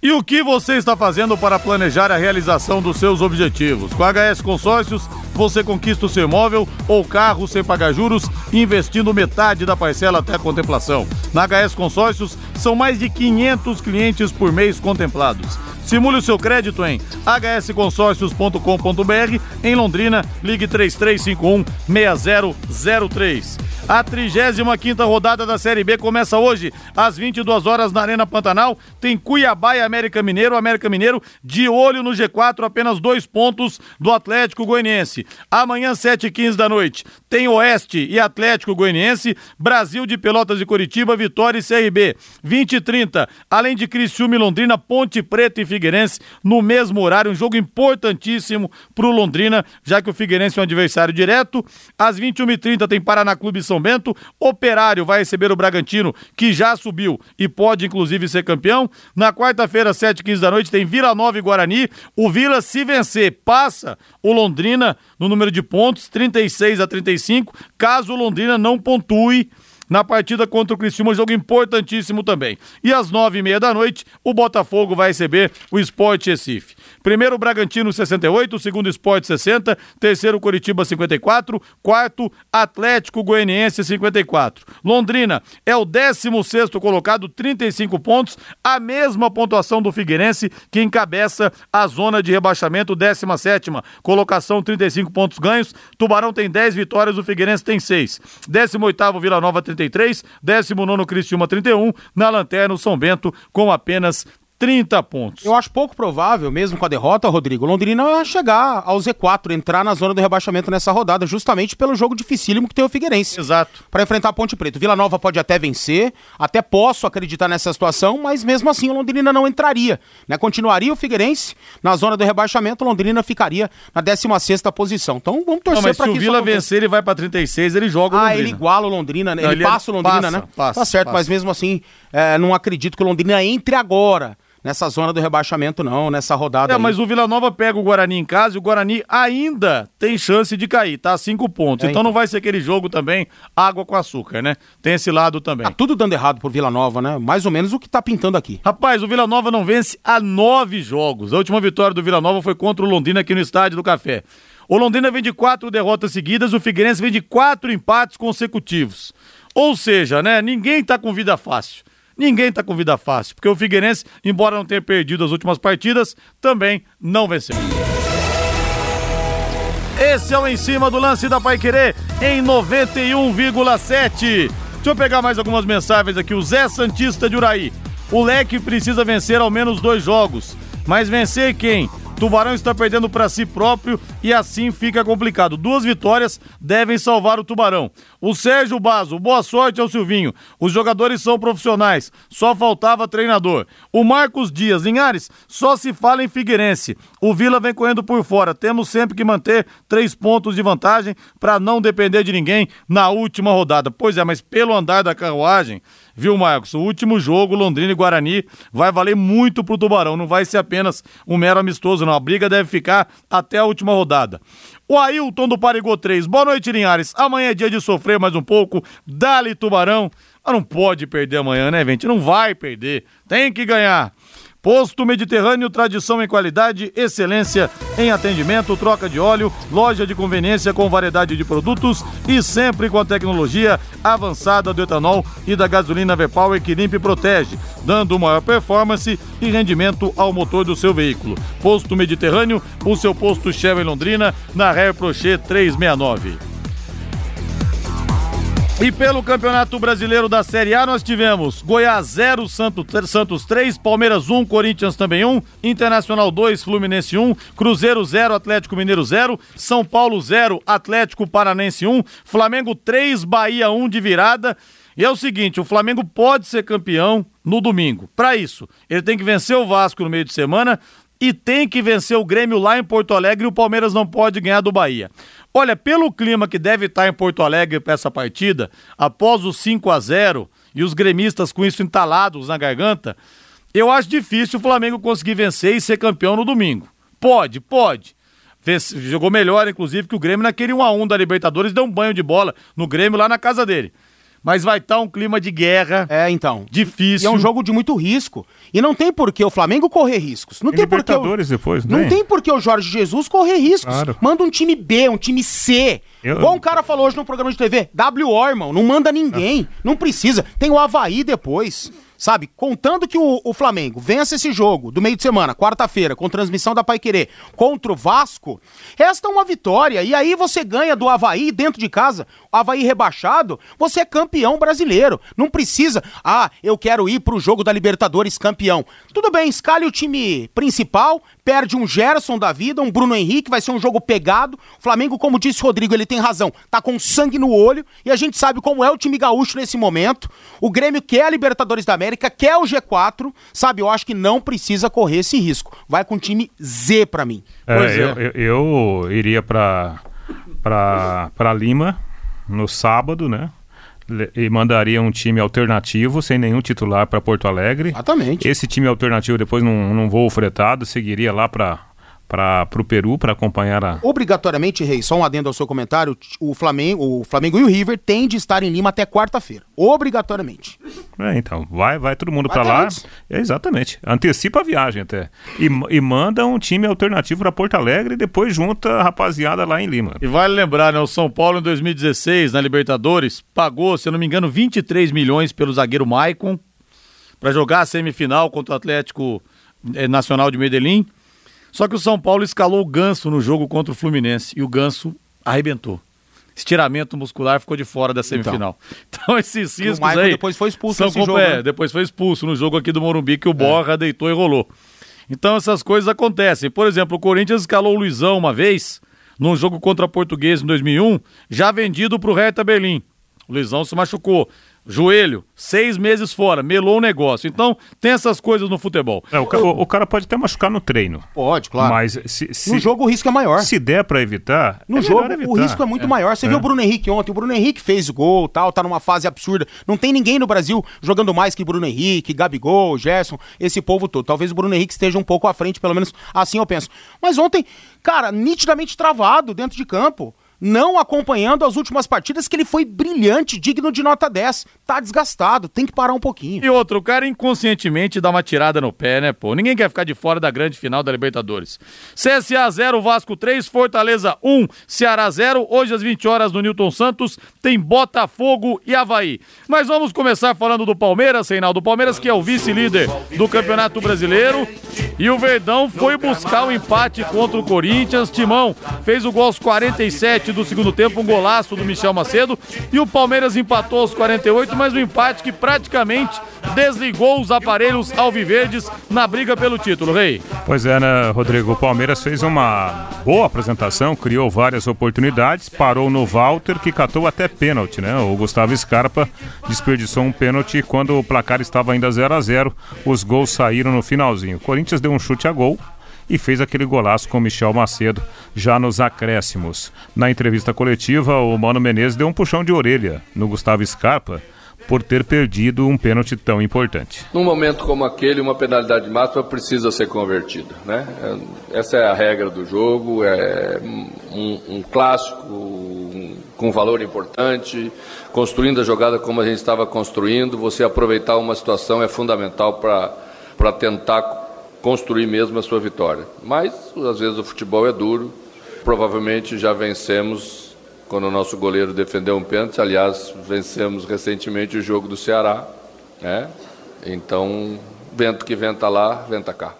E o que você está fazendo para planejar a realização dos seus objetivos? Com a HS Consórcios, você conquista o seu imóvel ou carro sem pagar juros, investindo metade da parcela até a contemplação. Na HS Consórcios, são mais de 500 clientes por mês contemplados. Simule o seu crédito em hsconsórcios.com.br. Em Londrina, ligue 3351 6003. A 35ª rodada da Série B começa hoje, às 22 horas na Arena Pantanal. Tem Cuiabá e América Mineiro. América Mineiro de olho no G4, apenas dois pontos do Atlético Goianiense. Amanhã, 7h15 da noite, tem Oeste e Atlético Goianiense. Brasil de Pelotas e Curitiba, Vitória e CRB. 20 e 30, além de Criciúma e Londrina, Ponte Preta e Figueirense, no mesmo horário. Um jogo importantíssimo pro Londrina, já que o Figueirense é um adversário direto. Às 21h30 tem Paraná Clube São Bento. Operário vai receber o Bragantino, que já subiu e pode inclusive ser campeão. Na quarta-feira, 7h15 da noite, tem Vila Nova e Guarani. O Vila, se vencer, passa o Londrina no número de pontos, 36 a 35. Caso o Londrina não pontue na partida contra o Criciúma, jogo importantíssimo também. E às nove e meia da noite, o Botafogo vai receber o Sport Recife. Primeiro, Bragantino 68, segundo, Sport 60, terceiro, Curitiba 54, quarto, Atlético Goianiense 54. Londrina é o 16 colocado, 35 pontos, a mesma pontuação do Figueirense, que encabeça a zona de rebaixamento, 17 colocação, 35 pontos ganhos. Tubarão tem 10 vitórias, o Figueirense tem 6. 18 Vila Nova 33, 19 Criciúma 31, na lanterna o São Bento com apenas 30 pontos. Eu acho pouco provável, mesmo com a derrota, Rodrigo, Londrina chegar ao Z4, entrar na zona do rebaixamento nessa rodada, justamente pelo jogo dificílimo que tem o Figueirense. Exato. Para enfrentar a Ponte Preta. Vila Nova pode até vencer, até posso acreditar nessa situação, mas mesmo assim o Londrina não entraria. Né? Continuaria o Figueirense na zona do rebaixamento, o Londrina ficaria na 16ª posição. Então vamos torcer para se que o isso Vila vencer, ele vai pra 36, ele joga o Ah, Londrina. ele iguala o Londrina, né? Não, ele, ele é- passa o Londrina, passa, né? passa, tá certo, passa. mas mesmo assim, é, não acredito que o Londrina entre agora nessa zona do rebaixamento, não, nessa rodada. É, aí. mas o Vila Nova pega o Guarani em casa e o Guarani ainda tem chance de cair, tá? Cinco pontos. É, então então. não vai ser aquele jogo também água com açúcar, né? Tem esse lado também. Tá tudo dando errado por Vila Nova, né? Mais ou menos o que tá pintando aqui. Rapaz, o Vila Nova não vence há nove jogos. A última vitória do Vila Nova foi contra o Londrina aqui no Estádio do Café. O Londrina vem de quatro derrotas seguidas, o Figueirense vem de quatro empates consecutivos. Ou seja, né, ninguém tá com vida fácil. Ninguém tá com vida fácil, porque o Figueirense, embora não tenha perdido as últimas partidas, também não venceu. Esse é o em cima do lance da Pai Querer em 91,7. Deixa eu pegar mais algumas mensagens aqui. O Zé Santista de Uraí. O Leque precisa vencer ao menos dois jogos. Mas vencer quem? Tubarão está perdendo para si próprio e assim fica complicado. Duas vitórias devem salvar o Tubarão. O Sérgio Bazo, boa sorte ao Silvinho. Os jogadores são profissionais, só faltava treinador. O Marcos Dias, Linhares, só se fala em Figueirense. O Vila vem correndo por fora. Temos sempre que manter três pontos de vantagem para não depender de ninguém na última rodada. Pois é, mas pelo andar da carruagem, viu, Marcos? O último jogo, Londrina e Guarani, vai valer muito pro Tubarão. Não vai ser apenas um mero amistoso, não. A briga deve ficar até a última rodada. O Ailton do Parigô 3. Boa noite, Linhares. Amanhã é dia de sofrer mais um pouco. Dali, Tubarão. Mas não pode perder amanhã, né, gente? Não vai perder. Tem que ganhar. Posto Mediterrâneo, tradição em qualidade, excelência em atendimento, troca de óleo, loja de conveniência com variedade de produtos e sempre com a tecnologia avançada do etanol e da gasolina V-Power que limpa e protege, dando maior performance e rendimento ao motor do seu veículo. Posto Mediterrâneo, o seu posto Shell em Londrina, na Ré Prochet 369. E pelo Campeonato Brasileiro da Série A, nós tivemos Goiás 0, Santos 3, Palmeiras 1, Corinthians também 1, Internacional 2, Fluminense 1, Cruzeiro 0, Atlético Mineiro 0, São Paulo 0, Atlético Paranense 1, Flamengo 3, Bahia 1 de virada. E é o seguinte: o Flamengo pode ser campeão no domingo. Para isso, ele tem que vencer o Vasco no meio de semana e tem que vencer o Grêmio lá em Porto Alegre e o Palmeiras não pode ganhar do Bahia. Olha, pelo clima que deve estar em Porto Alegre para essa partida, após o 5 a 0 e os gremistas com isso entalados na garganta, eu acho difícil o Flamengo conseguir vencer e ser campeão no domingo. Pode, pode. Jogou melhor, inclusive, que o Grêmio naquele 1x1 da Libertadores deu um banho de bola no Grêmio lá na casa dele mas vai estar tá um clima de guerra. É, então. Difícil. E é um jogo de muito risco. E não tem por que o Flamengo correr riscos. Não tem, tem por que. O... depois, não, não tem por que o Jorge Jesus correr riscos. Claro. Manda um time B, um time C. Eu... Igual um cara falou hoje no programa de TV, WO, irmão, não manda ninguém. Ah. Não precisa. Tem o Havaí depois sabe? Contando que o, o Flamengo vença esse jogo do meio de semana, quarta-feira, com transmissão da Pai Querer, contra o Vasco, resta uma vitória. E aí você ganha do Havaí dentro de casa, o Havaí rebaixado, você é campeão brasileiro. Não precisa, ah, eu quero ir pro jogo da Libertadores campeão. Tudo bem, escale o time principal, perde um Gerson da vida, um Bruno Henrique, vai ser um jogo pegado. O Flamengo, como disse o Rodrigo, ele tem razão, tá com sangue no olho e a gente sabe como é o time gaúcho nesse momento. O Grêmio quer a Libertadores da América, quer o G4, sabe? Eu acho que não precisa correr esse risco. Vai com o time Z para mim. É, é. Eu, eu, eu, iria para para Lima no sábado, né? e mandaria um time alternativo, sem nenhum titular para Porto Alegre. Exatamente. Esse time alternativo, depois num, num voo fretado, seguiria lá para para o Peru para acompanhar a. Obrigatoriamente, Rei, só um adendo ao seu comentário: o Flamengo, o Flamengo e o River têm de estar em Lima até quarta-feira. Obrigatoriamente. É, então, vai, vai todo mundo para lá. É, exatamente. Antecipa a viagem até. E, e manda um time alternativo para Porto Alegre e depois junta a rapaziada lá em Lima. E vale lembrar, né? O São Paulo em 2016, na Libertadores, pagou, se eu não me engano, 23 milhões pelo zagueiro Maicon para jogar a semifinal contra o Atlético eh, Nacional de Medellín. Só que o São Paulo escalou o Ganso no jogo contra o Fluminense e o Ganso arrebentou. Estiramento muscular ficou de fora da então. semifinal. Então, *laughs* então esses riscos aí. depois foi expulso são jogo, é, né? depois foi expulso no jogo aqui do Morumbi que o é. Borra deitou e rolou. Então essas coisas acontecem. Por exemplo, o Corinthians escalou o Luizão uma vez num jogo contra a Portuguesa em 2001, já vendido para o Hertha Berlim. O Luizão se machucou joelho, seis meses fora, melou o negócio. Então, tem essas coisas no futebol. É, o, o, o, cara pode até machucar no treino. Pode, claro. Mas se, se no jogo o risco é maior. Se der para evitar, no é jogo evitar. o risco é muito é. maior. Você é. viu o Bruno Henrique ontem, o Bruno Henrique fez gol, tal, tá numa fase absurda. Não tem ninguém no Brasil jogando mais que Bruno Henrique, Gabigol, Gerson, esse povo todo. Talvez o Bruno Henrique esteja um pouco à frente, pelo menos assim eu penso. Mas ontem, cara, nitidamente travado dentro de campo não acompanhando as últimas partidas, que ele foi brilhante, digno de nota 10. Tá desgastado, tem que parar um pouquinho. E outro, o cara inconscientemente dá uma tirada no pé, né, pô? Ninguém quer ficar de fora da grande final da Libertadores. CSA 0, Vasco 3, Fortaleza 1, Ceará 0. Hoje às 20 horas no Newton Santos tem Botafogo e Havaí. Mas vamos começar falando do Palmeiras, Reinaldo. Palmeiras que é o vice-líder do Campeonato Brasileiro. E o Verdão foi buscar o um empate contra o Corinthians. Timão fez o gol aos 47 do segundo tempo, um golaço do Michel Macedo. E o Palmeiras empatou aos 48, mas um empate que praticamente desligou os aparelhos alviverdes na briga pelo título, Rei. Pois é, né, Rodrigo? O Palmeiras fez uma boa apresentação, criou várias oportunidades, parou no Walter, que catou até pênalti, né? O Gustavo Scarpa desperdiçou um pênalti quando o placar estava ainda 0 a 0 Os gols saíram no finalzinho. O Corinthians deu um chute a gol, e fez aquele golaço com o Michel Macedo já nos acréscimos. Na entrevista coletiva, o Mano Menezes deu um puxão de orelha no Gustavo Scarpa por ter perdido um pênalti tão importante. Num momento como aquele, uma penalidade máxima precisa ser convertida. Né? Essa é a regra do jogo, é um, um clássico um, com valor importante, construindo a jogada como a gente estava construindo, você aproveitar uma situação é fundamental para tentar construir mesmo a sua vitória. Mas às vezes o futebol é duro. Provavelmente já vencemos quando o nosso goleiro defendeu um pênalti. Aliás, vencemos recentemente o jogo do Ceará. Né? Então, vento que venta lá, venta cá.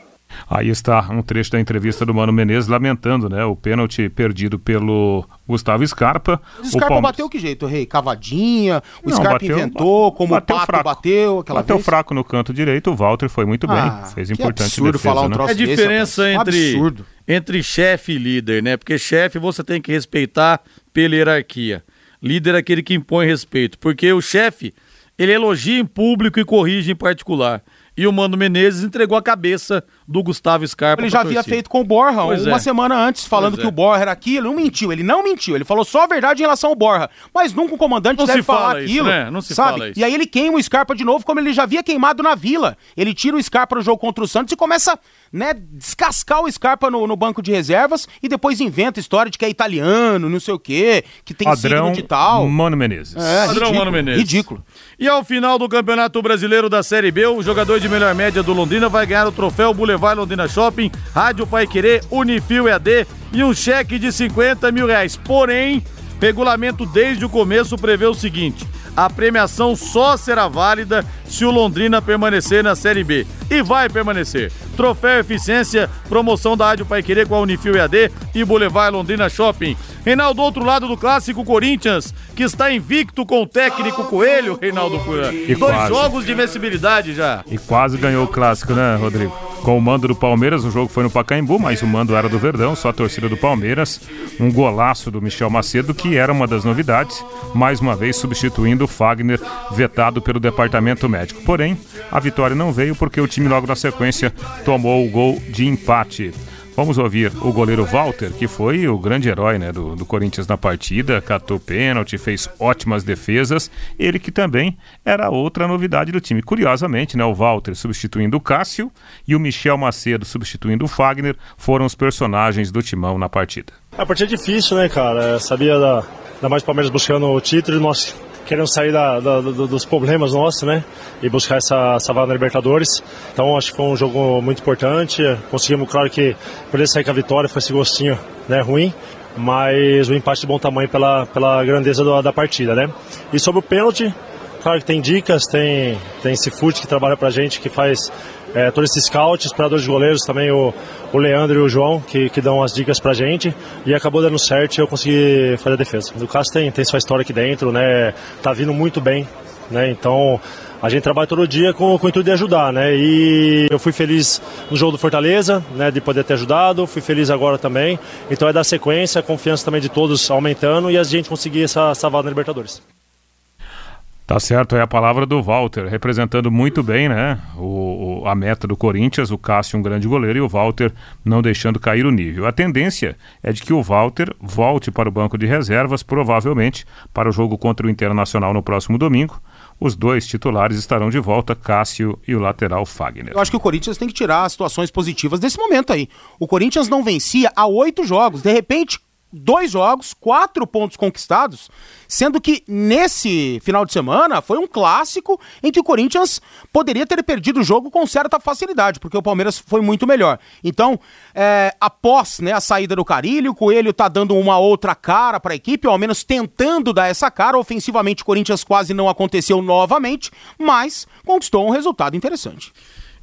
Aí está um trecho da entrevista do Mano Menezes lamentando, né, o pênalti perdido pelo Gustavo Scarpa. O Scarpa Palmeiras... bateu que jeito, Rei? Cavadinha, o Não, Scarpa bateu, inventou, como bateu o Pato fraco. bateu aquela Bateu vez? fraco no canto direito, o Walter foi muito bem, ah, fez importante absurdo defesa, falar um né? troço É a diferença desse, entre, absurdo. Entre chefe e líder, né? Porque chefe você tem que respeitar pela hierarquia. Líder é aquele que impõe respeito, porque o chefe, ele elogia em público e corrige em particular e o Mano Menezes entregou a cabeça do Gustavo Scarpa. Ele já havia feito com o pois uma é. semana antes, falando que o Borja era aquilo. Ele não mentiu, ele não mentiu. Ele falou só a verdade em relação ao Borja. Mas nunca o comandante não deve falar fala aquilo. Isso, né? Não se sabe? fala isso. E aí ele queima o Scarpa de novo, como ele já havia queimado na vila. Ele tira o Scarpa no jogo contra o Santos e começa né, descascar o Scarpa no, no, banco de reservas e depois inventa história de que é italiano, não sei o quê, que tem Padrão signo de tal. Mano Menezes. É, Padrão ridículo, Mano Menezes. Ridículo. E ao final do Campeonato Brasileiro da Série B, o jogador de melhor média do Londrina vai ganhar o troféu Boulevard Londrina Shopping, Rádio Pai Querer, Unifil EAD e um cheque de 50 mil reais. Porém, regulamento desde o começo prevê o seguinte: a premiação só será válida se o Londrina permanecer na Série B. E vai permanecer. Troféu Eficiência, promoção da Rádio Querer com a Unifil EAD e Boulevard Londrina Shopping. Reinaldo, outro lado do clássico Corinthians, que está invicto com o técnico Coelho, Reinaldo Furlan. Dois quase. jogos de invencibilidade já. E quase ganhou o clássico, né, Rodrigo? Com o mando do Palmeiras, o jogo foi no Pacaembu, mas o mando era do Verdão, só a torcida do Palmeiras. Um golaço do Michel Macedo, que era uma das novidades, mais uma vez substituindo o Fagner, vetado pelo departamento médico. Porém, a vitória não veio porque o time logo na sequência tomou o gol de empate. Vamos ouvir o goleiro Walter, que foi o grande herói né, do, do Corinthians na partida, catou pênalti, fez ótimas defesas. Ele que também era outra novidade do time. Curiosamente, né, o Walter substituindo o Cássio e o Michel Macedo substituindo o Fagner foram os personagens do timão na partida. A partida é difícil, né, cara? Sabia da, da mais Palmeiras buscando o título e nós querendo sair da, da, dos problemas nossos, né? E buscar essa, essa vaga na Libertadores. Então acho que foi um jogo muito importante. Conseguimos, claro que poder sair com a vitória, foi esse gostinho né, ruim. Mas o empate de bom tamanho pela, pela grandeza do, da partida, né? E sobre o pênalti, claro que tem dicas, tem, tem esse fute que trabalha pra gente, que faz é, todo esse scout, esperadores de goleiros, também o, o Leandro e o João, que, que dão as dicas pra gente, e acabou dando certo e eu consegui fazer a defesa. O Cássio tem, tem sua história aqui dentro, né, tá vindo muito bem, né, então a gente trabalha todo dia com, com o intuito de ajudar, né? E eu fui feliz no jogo do Fortaleza, né? De poder ter ajudado, fui feliz agora também. Então é dar sequência, a confiança também de todos aumentando e a gente conseguir essa, essa vaga na Libertadores. Tá certo, é a palavra do Walter, representando muito bem, né? O, o, a meta do Corinthians, o Cássio um grande goleiro e o Walter não deixando cair o nível. A tendência é de que o Walter volte para o banco de reservas, provavelmente para o jogo contra o Internacional no próximo domingo. Os dois titulares estarão de volta, Cássio e o lateral Fagner. Eu acho que o Corinthians tem que tirar as situações positivas desse momento aí. O Corinthians não vencia há oito jogos. De repente, dois jogos, quatro pontos conquistados, sendo que nesse final de semana foi um clássico em que o Corinthians poderia ter perdido o jogo com certa facilidade, porque o Palmeiras foi muito melhor. Então, é, após né, a saída do Carilho, o Coelho tá dando uma outra cara para a equipe, ou ao menos tentando dar essa cara. Ofensivamente, o Corinthians quase não aconteceu novamente, mas conquistou um resultado interessante.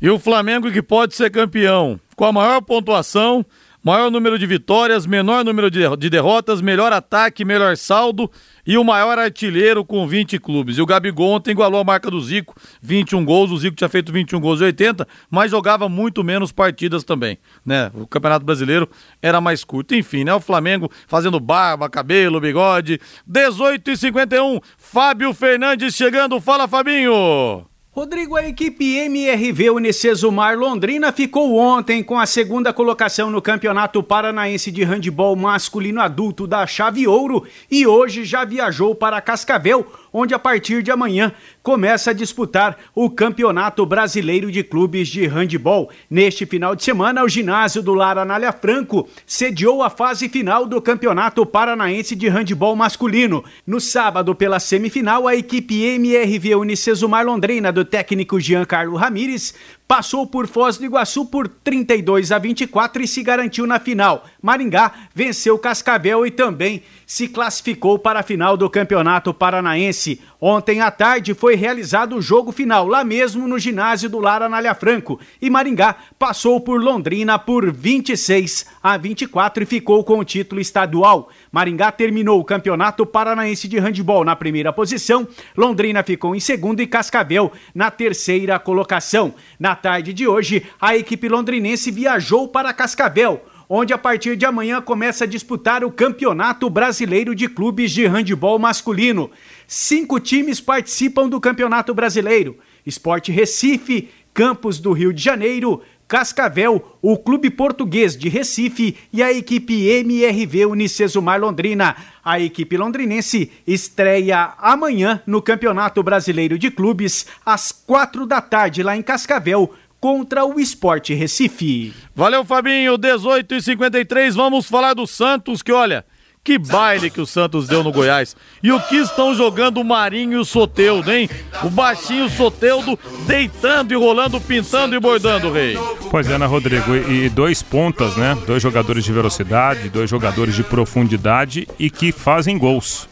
E o Flamengo que pode ser campeão com a maior pontuação maior número de vitórias, menor número de, de derrotas, melhor ataque, melhor saldo e o maior artilheiro com 20 clubes. E o Gabigol ontem igualou a marca do Zico, 21 gols. O Zico tinha feito 21 gols e 80, mas jogava muito menos partidas também, né? O Campeonato Brasileiro era mais curto. Enfim, né? O Flamengo fazendo barba, cabelo, bigode. 18 e 51, Fábio Fernandes chegando. Fala, Fabinho! Rodrigo, a equipe MRV Unicesumar Londrina ficou ontem com a segunda colocação no Campeonato Paranaense de Handebol Masculino Adulto da Chave Ouro e hoje já viajou para Cascavel onde a partir de amanhã começa a disputar o Campeonato Brasileiro de Clubes de Handebol. Neste final de semana, o ginásio do Lara Anália Franco sediou a fase final do Campeonato Paranaense de Handebol Masculino. No sábado, pela semifinal, a equipe MRV Unicesumar Londrina do técnico Giancarlo Ramires passou por Foz do Iguaçu por 32 a 24 e se garantiu na final. Maringá venceu Cascavel e também se classificou para a final do Campeonato Paranaense. Ontem à tarde foi realizado o jogo final, lá mesmo no ginásio do Lara Anália Franco. E Maringá passou por Londrina por 26 a 24 e ficou com o título estadual. Maringá terminou o Campeonato Paranaense de Handebol na primeira posição, Londrina ficou em segundo e Cascavel na terceira colocação. Na tarde de hoje, a equipe londrinense viajou para Cascavel onde a partir de amanhã começa a disputar o Campeonato Brasileiro de Clubes de Handebol Masculino. Cinco times participam do Campeonato Brasileiro: Esporte Recife, Campos do Rio de Janeiro, Cascavel, o Clube Português de Recife e a equipe MRV Unicesumar Londrina. A equipe londrinense estreia amanhã no Campeonato Brasileiro de Clubes, às quatro da tarde, lá em Cascavel, contra o Esporte Recife. Valeu, Fabinho. 18 e 53 vamos falar do Santos, que olha. Que baile que o Santos deu no Goiás. E o que estão jogando o Marinho e o Soteudo, hein? O baixinho Soteudo deitando e rolando, pintando e bordando, rei. Pois é, né, Rodrigo? E, e dois pontas, né? Dois jogadores de velocidade, dois jogadores de profundidade e que fazem gols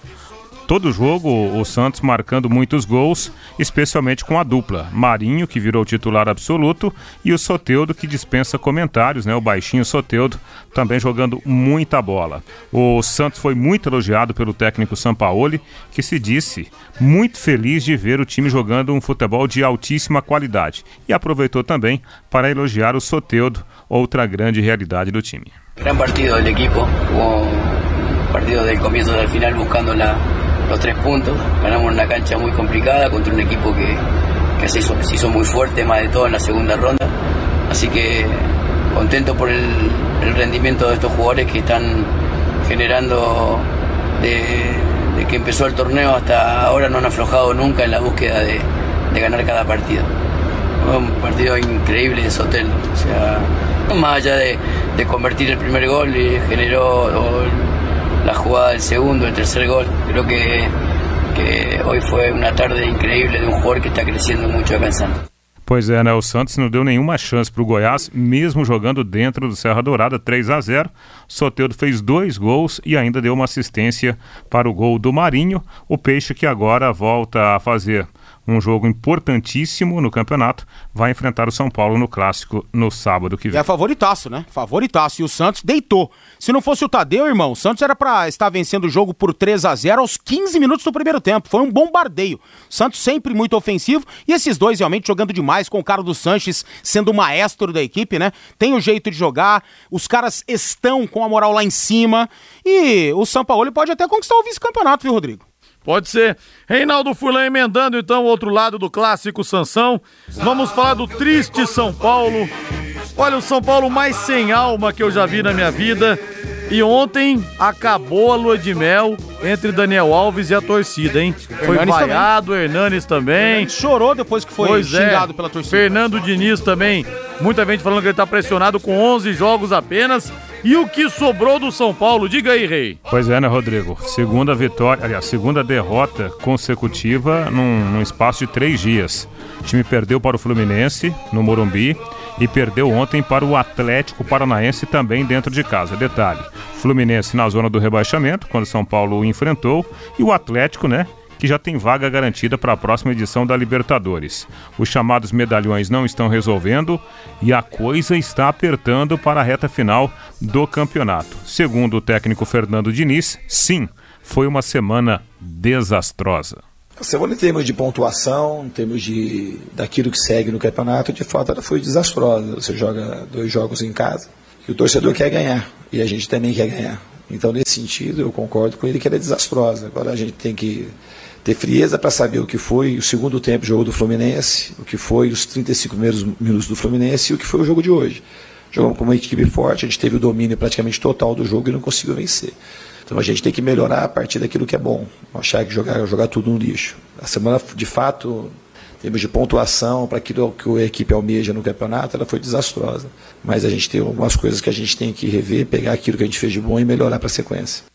todo jogo o Santos marcando muitos gols, especialmente com a dupla. Marinho, que virou titular absoluto, e o Soteudo, que dispensa comentários, né? O baixinho Soteudo também jogando muita bola. O Santos foi muito elogiado pelo técnico Sampaoli, que se disse muito feliz de ver o time jogando um futebol de altíssima qualidade. E aproveitou também para elogiar o Soteudo, outra grande realidade do time. Gran partido del equipo, partido del comienzo al final buscando la, los tres puntos. Ganamos una cancha muy complicada contra un equipo que, que se, hizo, se, hizo, muy fuerte, más de todo en la segunda ronda. Así que contento por el, rendimiento de estos jugadores que están generando de, que empezó el torneo hasta ahora no han aflojado nunca en la búsqueda de, de ganar cada partido. Un partido increíble de Sotelo. O sea, más allá de, de convertir el primer gol, y generó o, la jugada del segundo, el tercer gol. Creo que, que hoy fue una tarde increíble de un jugador que está creciendo mucho acá en Santos. Pois é, né? O Santos não deu nenhuma chance para o Goiás, mesmo jogando dentro do Serra Dourada, 3 a 0 Soteudo fez dois gols e ainda deu uma assistência para o gol do Marinho. O Peixe que agora volta a fazer um jogo importantíssimo no campeonato, vai enfrentar o São Paulo no clássico no sábado que vem. É favoritaço, né? Favoritaço. E o Santos deitou. Se não fosse o Tadeu, irmão, o Santos era para estar vencendo o jogo por 3 a 0 aos 15 minutos do primeiro tempo. Foi um bombardeio. Santos sempre muito ofensivo e esses dois realmente jogando demais, com o Carlos Sanches sendo o maestro da equipe, né? Tem o jeito de jogar, os caras estão com a moral lá em cima e o São Paulo pode até conquistar o vice-campeonato, viu, Rodrigo? Pode ser. Reinaldo Fulan emendando então o outro lado do clássico Sansão. Vamos falar do triste São Paulo. Olha, o São Paulo mais sem alma que eu já vi na minha vida. E ontem acabou a lua de mel entre Daniel Alves e a torcida, hein? Foi Hernanes vaiado, também. Hernanes também. Hernanes chorou depois que foi pois xingado é. pela torcida. Fernando Diniz também. Muita gente falando que ele tá pressionado com 11 jogos apenas. E o que sobrou do São Paulo? Diga aí, Rei. Pois é, né, Rodrigo? Segunda vitória, aliás, segunda derrota consecutiva num, num espaço de três dias. O time perdeu para o Fluminense, no Morumbi, e perdeu ontem para o Atlético Paranaense também dentro de casa. Detalhe: Fluminense na zona do rebaixamento, quando São Paulo o enfrentou, e o Atlético, né? Que já tem vaga garantida para a próxima edição da Libertadores. Os chamados medalhões não estão resolvendo e a coisa está apertando para a reta final do campeonato. Segundo o técnico Fernando Diniz, sim, foi uma semana desastrosa. A semana em termos de pontuação, em termos de daquilo que segue no campeonato, de fato ela foi desastrosa. Você joga dois jogos em casa e o torcedor quer ganhar e a gente também quer ganhar. Então, nesse sentido, eu concordo com ele que ela é desastrosa. Agora a gente tem que ter frieza para saber o que foi o segundo tempo jogo do Fluminense, o que foi os 35 primeiros minutos do Fluminense e o que foi o jogo de hoje. Jogamos com uma equipe forte, a gente teve o domínio praticamente total do jogo e não conseguiu vencer. Então a gente tem que melhorar a partir daquilo que é bom, não achar que jogar, jogar tudo no lixo. A semana, de fato, em termos de pontuação, para aquilo que a equipe almeja no campeonato, ela foi desastrosa. Mas a gente tem algumas coisas que a gente tem que rever, pegar aquilo que a gente fez de bom e melhorar para a sequência.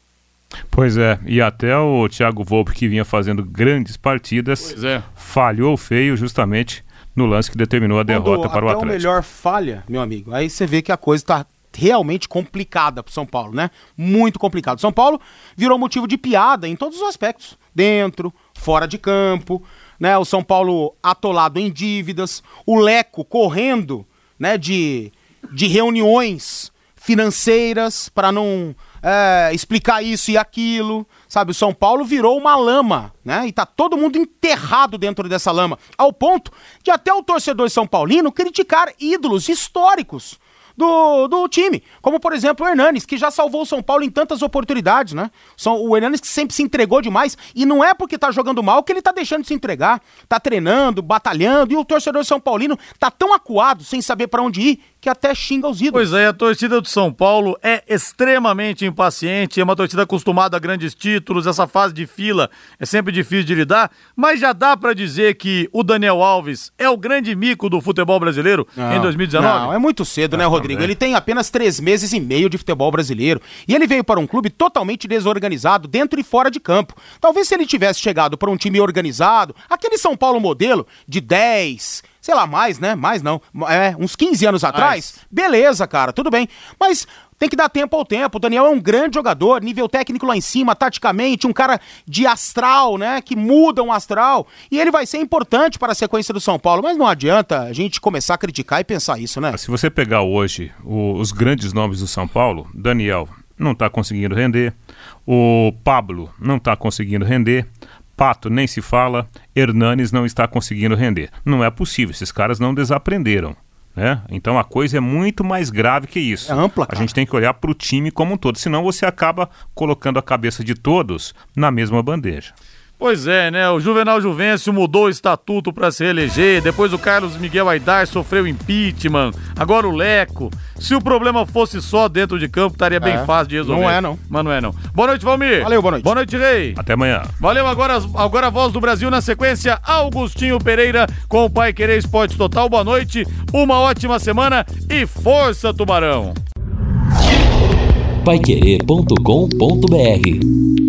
Pois é, e até o Thiago Volpe, que vinha fazendo grandes partidas, é. falhou feio justamente no lance que determinou a derrota Quando para o Atlético. o melhor falha, meu amigo, aí você vê que a coisa está realmente complicada pro São Paulo, né? Muito complicado. São Paulo virou motivo de piada em todos os aspectos, dentro, fora de campo, né? O São Paulo atolado em dívidas, o Leco correndo, né, de, de reuniões financeiras para não é, explicar isso e aquilo, sabe? O São Paulo virou uma lama, né? E tá todo mundo enterrado dentro dessa lama, ao ponto de até o torcedor São Paulino criticar ídolos históricos do, do time. Como, por exemplo, o Hernanes, que já salvou o São Paulo em tantas oportunidades, né? São, o Hernanes que sempre se entregou demais. E não é porque tá jogando mal que ele tá deixando de se entregar. Tá treinando, batalhando. E o torcedor São Paulino tá tão acuado, sem saber para onde ir, que até xinga os ídolos. Pois é, a torcida do São Paulo é extremamente impaciente, é uma torcida acostumada a grandes títulos, essa fase de fila é sempre difícil de lidar, mas já dá pra dizer que o Daniel Alves é o grande mico do futebol brasileiro em 2019? Não, é muito cedo, né, Rodrigo? também. Ele tem apenas três meses e meio de futebol brasileiro. E ele veio para um clube totalmente desorganizado, dentro e fora de campo. Talvez se ele tivesse chegado para um time organizado, aquele São Paulo modelo de 10, sei lá, mais, né? Mais não. É, uns 15 anos atrás, beleza, cara, tudo bem. Mas tem que dar tempo ao tempo. O Daniel é um grande jogador, nível técnico lá em cima, taticamente, um cara de astral, né? Que muda um astral. E ele vai ser importante para a sequência do São Paulo. Mas não adianta a gente começar a criticar e pensar isso, né? Se você pegar hoje o- os grandes nomes do São Paulo, Daniel não está conseguindo render, o Pablo não está conseguindo render, Pato nem se fala, Hernanes não está conseguindo render. Não é possível, esses caras não desaprenderam. Né? Então a coisa é muito mais grave que isso. É ampla, a gente tem que olhar para o time como um todo, senão você acaba colocando a cabeça de todos na mesma bandeja. Pois é, né? O Juvenal Juvencio mudou o estatuto para se reeleger, depois o Carlos Miguel Aidar sofreu impeachment, agora o Leco. Se o problema fosse só dentro de campo, estaria bem É, fácil de resolver. não é, não. Mas não é, não. Boa noite, Valmir. Valeu, boa noite. Boa noite, Rei. Até amanhã. Valeu, agora, agora a voz do Brasil na sequência, Augustinho Pereira com o Pai Querer Esporte Total. Boa noite, uma ótima semana e força, Tubarão! Paiquerê.com.br